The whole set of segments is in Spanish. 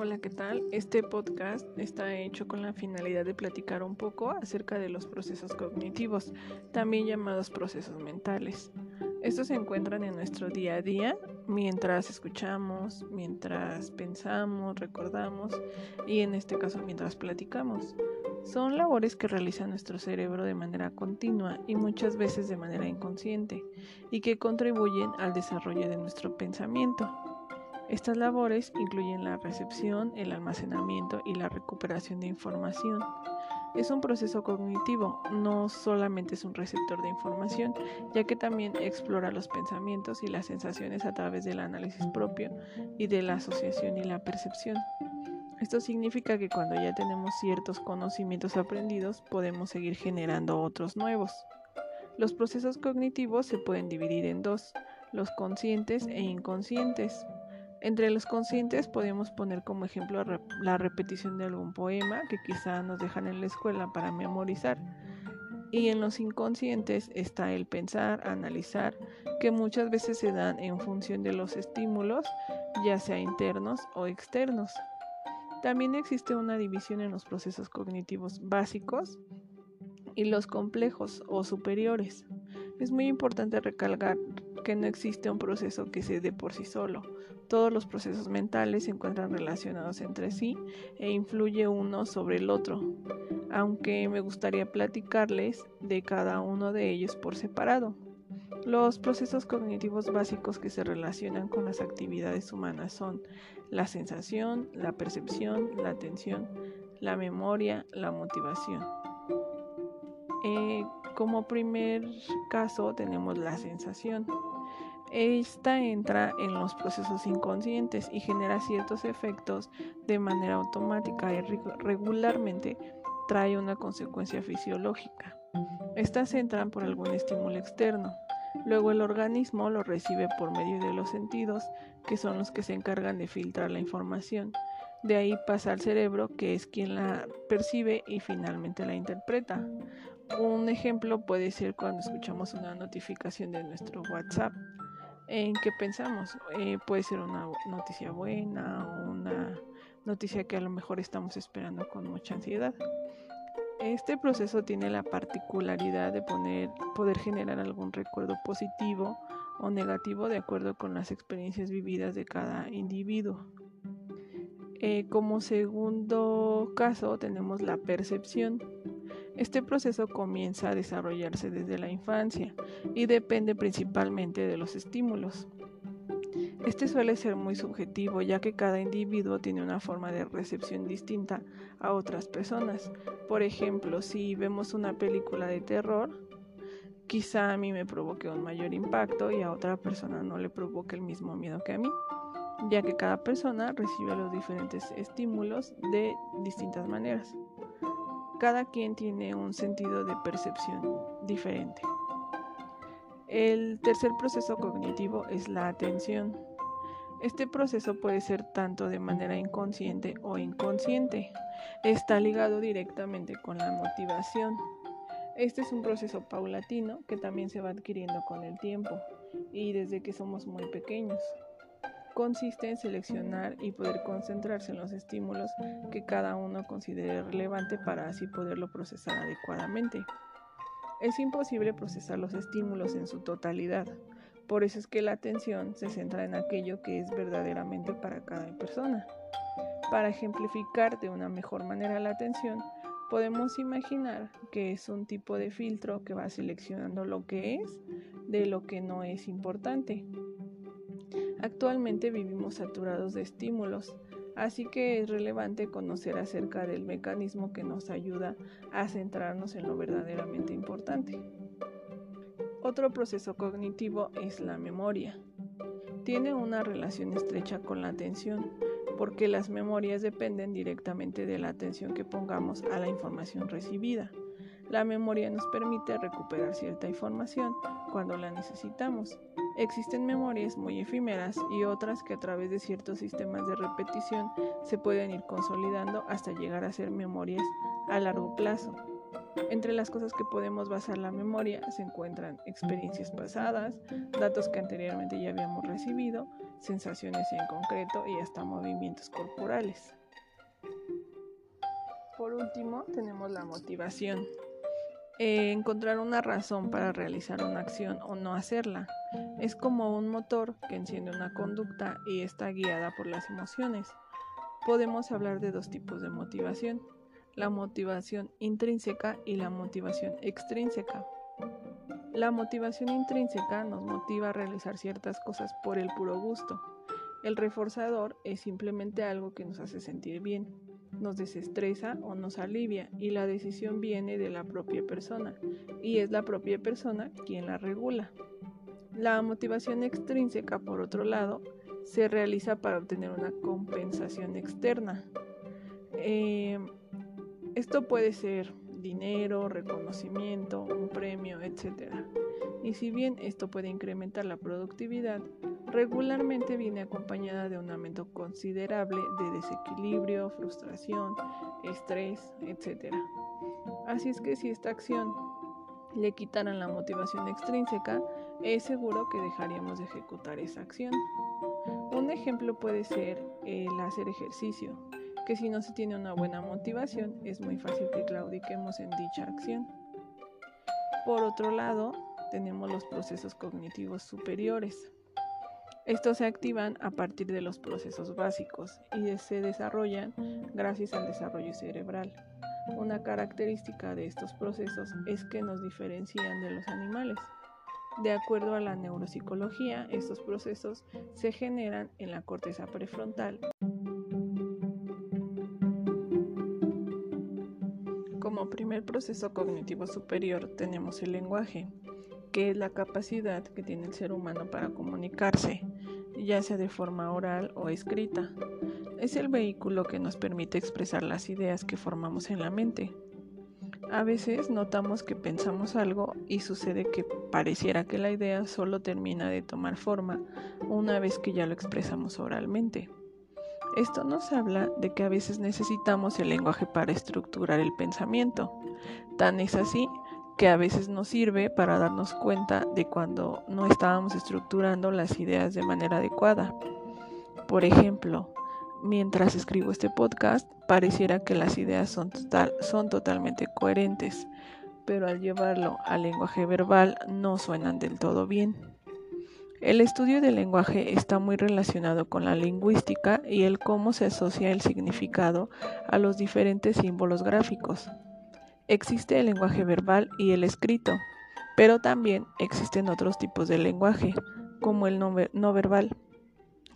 Hola, ¿qué tal? Este podcast está hecho con la finalidad de platicar un poco acerca de los procesos cognitivos, también llamados procesos mentales. Estos se encuentran en nuestro día a día mientras escuchamos, mientras pensamos, recordamos y en este caso mientras platicamos. Son labores que realiza nuestro cerebro de manera continua y muchas veces de manera inconsciente y que contribuyen al desarrollo de nuestro pensamiento. Estas labores incluyen la recepción, el almacenamiento y la recuperación de información. Es un proceso cognitivo, no solamente es un receptor de información, ya que también explora los pensamientos y las sensaciones a través del análisis propio y de la asociación y la percepción. Esto significa que cuando ya tenemos ciertos conocimientos aprendidos, podemos seguir generando otros nuevos. Los procesos cognitivos se pueden dividir en dos, los conscientes e inconscientes. Entre los conscientes podemos poner como ejemplo la repetición de algún poema que quizá nos dejan en la escuela para memorizar. Y en los inconscientes está el pensar, analizar, que muchas veces se dan en función de los estímulos, ya sea internos o externos. También existe una división en los procesos cognitivos básicos y los complejos o superiores. Es muy importante recalcar que no existe un proceso que se dé por sí solo. Todos los procesos mentales se encuentran relacionados entre sí e influye uno sobre el otro, aunque me gustaría platicarles de cada uno de ellos por separado. Los procesos cognitivos básicos que se relacionan con las actividades humanas son la sensación, la percepción, la atención, la memoria, la motivación. Eh, como primer caso tenemos la sensación. Esta entra en los procesos inconscientes y genera ciertos efectos de manera automática y regularmente trae una consecuencia fisiológica. Estas entran por algún estímulo externo. Luego el organismo lo recibe por medio de los sentidos, que son los que se encargan de filtrar la información. De ahí pasa al cerebro, que es quien la percibe y finalmente la interpreta. Un ejemplo puede ser cuando escuchamos una notificación de nuestro WhatsApp en qué pensamos. Eh, puede ser una noticia buena o una noticia que a lo mejor estamos esperando con mucha ansiedad. Este proceso tiene la particularidad de poner, poder generar algún recuerdo positivo o negativo de acuerdo con las experiencias vividas de cada individuo. Eh, como segundo caso tenemos la percepción. Este proceso comienza a desarrollarse desde la infancia y depende principalmente de los estímulos. Este suele ser muy subjetivo ya que cada individuo tiene una forma de recepción distinta a otras personas. Por ejemplo, si vemos una película de terror, quizá a mí me provoque un mayor impacto y a otra persona no le provoque el mismo miedo que a mí, ya que cada persona recibe los diferentes estímulos de distintas maneras. Cada quien tiene un sentido de percepción diferente. El tercer proceso cognitivo es la atención. Este proceso puede ser tanto de manera inconsciente o inconsciente. Está ligado directamente con la motivación. Este es un proceso paulatino que también se va adquiriendo con el tiempo y desde que somos muy pequeños consiste en seleccionar y poder concentrarse en los estímulos que cada uno considere relevante para así poderlo procesar adecuadamente. Es imposible procesar los estímulos en su totalidad, por eso es que la atención se centra en aquello que es verdaderamente para cada persona. Para ejemplificar de una mejor manera la atención, podemos imaginar que es un tipo de filtro que va seleccionando lo que es de lo que no es importante. Actualmente vivimos saturados de estímulos, así que es relevante conocer acerca del mecanismo que nos ayuda a centrarnos en lo verdaderamente importante. Otro proceso cognitivo es la memoria. Tiene una relación estrecha con la atención, porque las memorias dependen directamente de la atención que pongamos a la información recibida. La memoria nos permite recuperar cierta información cuando la necesitamos. Existen memorias muy efímeras y otras que a través de ciertos sistemas de repetición se pueden ir consolidando hasta llegar a ser memorias a largo plazo. Entre las cosas que podemos basar la memoria se encuentran experiencias pasadas, datos que anteriormente ya habíamos recibido sensaciones en concreto y hasta movimientos corporales. Por último, tenemos la motivación. Eh, encontrar una razón para realizar una acción o no hacerla. Es como un motor que enciende una conducta y está guiada por las emociones. Podemos hablar de dos tipos de motivación, la motivación intrínseca y la motivación extrínseca. La motivación intrínseca nos motiva a realizar ciertas cosas por el puro gusto. El reforzador es simplemente algo que nos hace sentir bien nos desestresa o nos alivia y la decisión viene de la propia persona y es la propia persona quien la regula. La motivación extrínseca, por otro lado, se realiza para obtener una compensación externa. Eh, esto puede ser dinero, reconocimiento, un premio, etc. Y si bien esto puede incrementar la productividad, regularmente viene acompañada de un aumento considerable de desequilibrio, frustración, estrés, etc. Así es que si esta acción le quitaran la motivación extrínseca, es seguro que dejaríamos de ejecutar esa acción. Un ejemplo puede ser el hacer ejercicio, que si no se tiene una buena motivación es muy fácil que claudiquemos en dicha acción. Por otro lado, tenemos los procesos cognitivos superiores. Estos se activan a partir de los procesos básicos y se desarrollan gracias al desarrollo cerebral. Una característica de estos procesos es que nos diferencian de los animales. De acuerdo a la neuropsicología, estos procesos se generan en la corteza prefrontal. Como primer proceso cognitivo superior tenemos el lenguaje, que es la capacidad que tiene el ser humano para comunicarse, ya sea de forma oral o escrita. Es el vehículo que nos permite expresar las ideas que formamos en la mente. A veces notamos que pensamos algo y sucede que pareciera que la idea solo termina de tomar forma una vez que ya lo expresamos oralmente. Esto nos habla de que a veces necesitamos el lenguaje para estructurar el pensamiento. Tan es así que a veces nos sirve para darnos cuenta de cuando no estábamos estructurando las ideas de manera adecuada. Por ejemplo, mientras escribo este podcast, pareciera que las ideas son, son totalmente coherentes, pero al llevarlo al lenguaje verbal no suenan del todo bien. El estudio del lenguaje está muy relacionado con la lingüística y el cómo se asocia el significado a los diferentes símbolos gráficos. Existe el lenguaje verbal y el escrito, pero también existen otros tipos de lenguaje, como el no, verbal,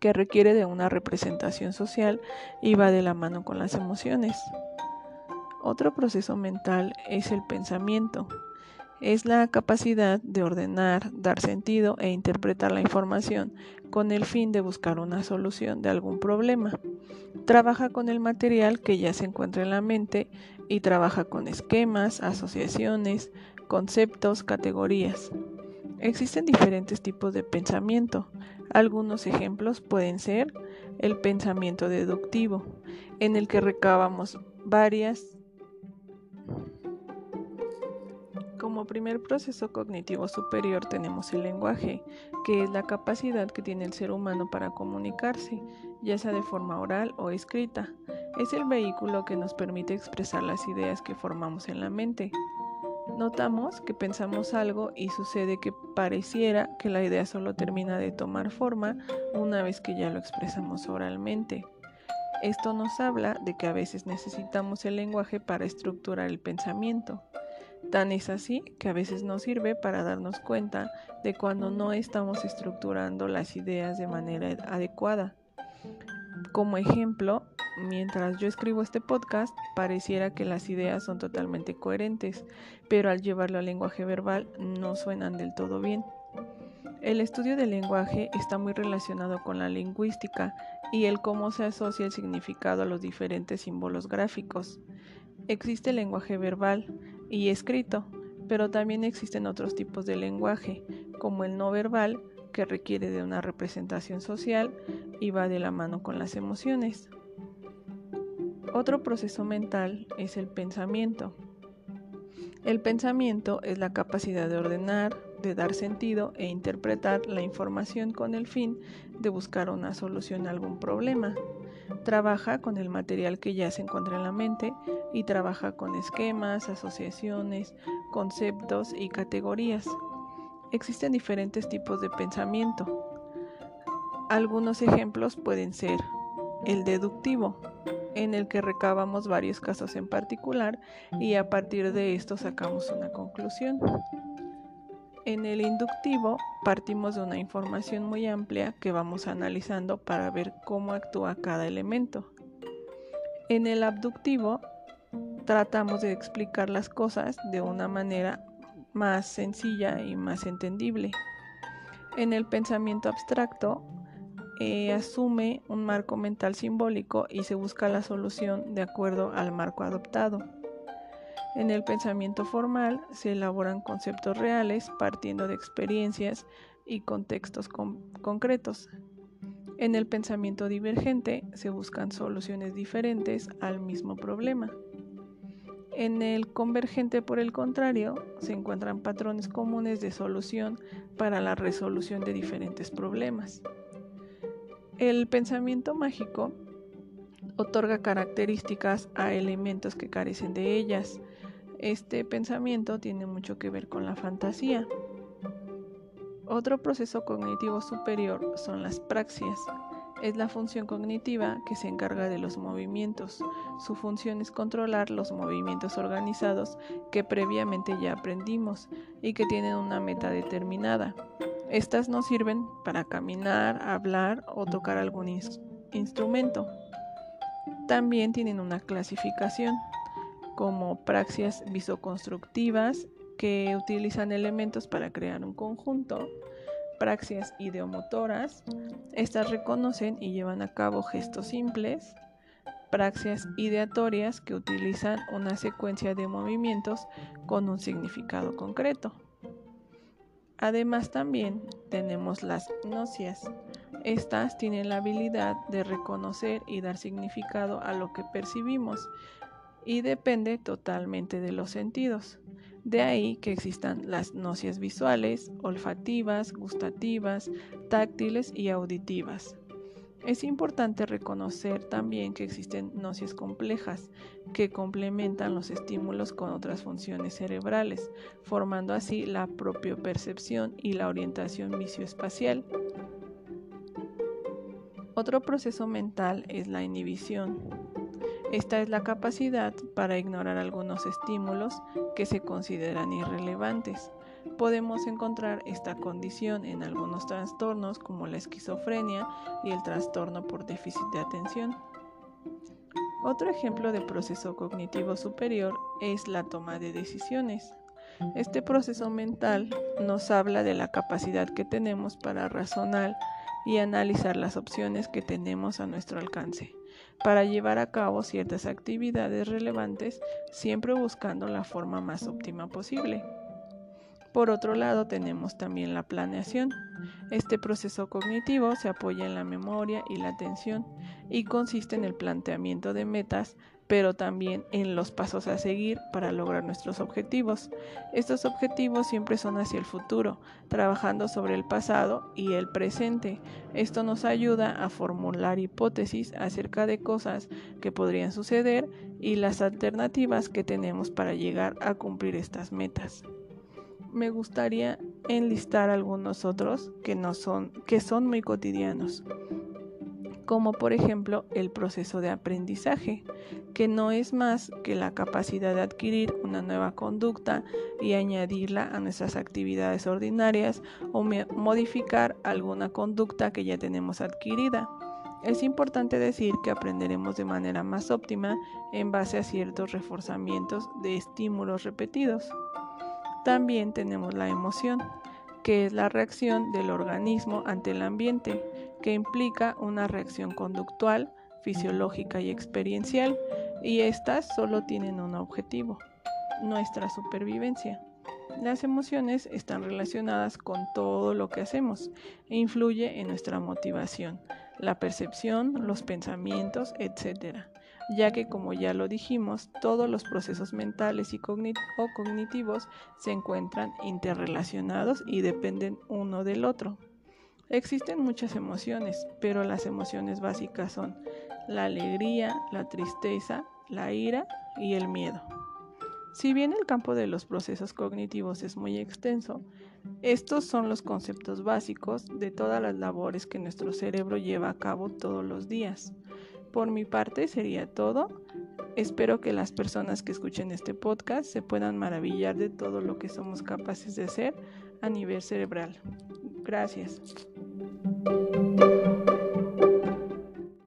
que requiere de una representación social y va de la mano con las emociones. Otro proceso mental es el pensamiento. Es la capacidad de ordenar, dar sentido e interpretar la información con el fin de buscar una solución de algún problema. Trabaja con el material que ya se encuentra en la mente y trabaja con esquemas, asociaciones, conceptos, categorías. Existen diferentes tipos de pensamiento. Algunos ejemplos pueden ser el pensamiento deductivo, en el que recabamos varias como primer proceso cognitivo superior tenemos el lenguaje, que es la capacidad que tiene el ser humano para comunicarse, ya sea de forma oral o escrita. Es el vehículo que nos permite expresar las ideas que formamos en la mente. Notamos que pensamos algo y sucede que pareciera que la idea solo termina de tomar forma una vez que ya lo expresamos oralmente. Esto nos habla de que a veces necesitamos el lenguaje para estructurar el pensamiento. Tan es así que a veces nos sirve para darnos cuenta de cuando no estamos estructurando las ideas de manera adecuada. Como ejemplo, mientras yo escribo este podcast, pareciera que las ideas son totalmente coherentes, pero al llevarlo al lenguaje verbal no suenan del todo bien. El estudio del lenguaje está muy relacionado con la lingüística y el cómo se asocia el significado a los diferentes símbolos gráficos. Existe el lenguaje verbal, y escrito, pero también existen otros tipos de lenguaje, como el no verbal, que requiere de una representación social y va de la mano con las emociones. Otro proceso mental es el pensamiento. El pensamiento es la capacidad de ordenar, de dar sentido e interpretar la información con el fin de buscar una solución a algún problema. Trabaja con el material que ya se encuentra en la mente y trabaja con esquemas, asociaciones, conceptos y categorías. Existen diferentes tipos de pensamiento. Algunos ejemplos pueden ser el deductivo, en el que recabamos varios casos en particular y a partir de esto sacamos una conclusión. En el inductivo partimos de una información muy amplia que vamos analizando para ver cómo actúa cada elemento. En el abductivo tratamos de explicar las cosas de una manera más sencilla y más entendible. En el pensamiento abstracto eh, asume un marco mental simbólico y se busca la solución de acuerdo al marco adoptado. En el pensamiento formal se elaboran conceptos reales partiendo de experiencias y contextos concretos. En el pensamiento divergente se buscan soluciones diferentes al mismo problema. En el convergente, por el contrario, se encuentran patrones comunes de solución para la resolución de diferentes problemas. El pensamiento mágico otorga características a elementos que carecen de ellas, este pensamiento tiene mucho que ver con la fantasía. Otro proceso cognitivo superior son las praxias. Es la función cognitiva que se encarga de los movimientos. Su función es controlar los movimientos organizados que previamente ya aprendimos y que tienen una meta determinada. Estas nos sirven para caminar, hablar o tocar algún instrumento. También tienen una clasificación como praxias visoconstructivas que utilizan elementos para crear un conjunto, praxias ideomotoras, estas reconocen y llevan a cabo gestos simples, praxias ideatorias que utilizan una secuencia de movimientos con un significado concreto. Además también tenemos las gnosias. Estas tienen la habilidad de reconocer y dar significado a lo que percibimos y depende totalmente de los sentidos. De ahí que existan las nocias visuales, olfativas, gustativas, táctiles y auditivas. Es importante reconocer también que existen nocias complejas que complementan los estímulos con otras funciones cerebrales, formando así la propiopercepción y la orientación visioespacial. Otro proceso mental es la inhibición. Esta es la capacidad para ignorar algunos estímulos que se consideran irrelevantes. Podemos encontrar esta condición en algunos trastornos como la esquizofrenia y el trastorno por déficit de atención. Otro ejemplo de proceso cognitivo superior es la toma de decisiones. Este proceso mental nos habla de la capacidad que tenemos para razonar y analizar las opciones que tenemos a nuestro alcance para llevar a cabo ciertas actividades relevantes, siempre buscando la forma más óptima posible. Por otro lado, tenemos también la planeación. Este proceso cognitivo se apoya en la memoria y la atención y consiste en el planteamiento de metas pero también en los pasos a seguir para lograr nuestros objetivos. Estos objetivos siempre son hacia el futuro, trabajando sobre el pasado y el presente. Esto nos ayuda a formular hipótesis acerca de cosas que podrían suceder y las alternativas que tenemos para llegar a cumplir estas metas. Me gustaría enlistar algunos otros que que son muy cotidianos como por ejemplo el proceso de aprendizaje, que no es más que la capacidad de adquirir una nueva conducta y añadirla a nuestras actividades ordinarias o modificar alguna conducta que ya tenemos adquirida. Es importante decir que aprenderemos de manera más óptima en base a ciertos reforzamientos de estímulos repetidos. También tenemos la emoción, que es la reacción del organismo ante el ambiente, que implica una reacción conductual, fisiológica y experiencial, y estas solo tienen un objetivo, nuestra supervivencia. Las emociones están relacionadas con todo lo que hacemos e influye en nuestra motivación, la percepción, los pensamientos, etc. ya que como ya lo dijimos, todos los procesos mentales y o cognitivos se encuentran interrelacionados y dependen uno del otro. Existen muchas emociones, pero las emociones básicas son la alegría, la tristeza, la ira y el miedo. Si bien el campo de los procesos cognitivos es muy extenso, estos son los conceptos básicos de todas las labores que nuestro cerebro lleva a cabo todos los días. Por mi parte sería todo. Espero que las personas que escuchen este podcast se puedan maravillar de todo lo que somos capaces de hacer a nivel cerebral. Gracias. thank you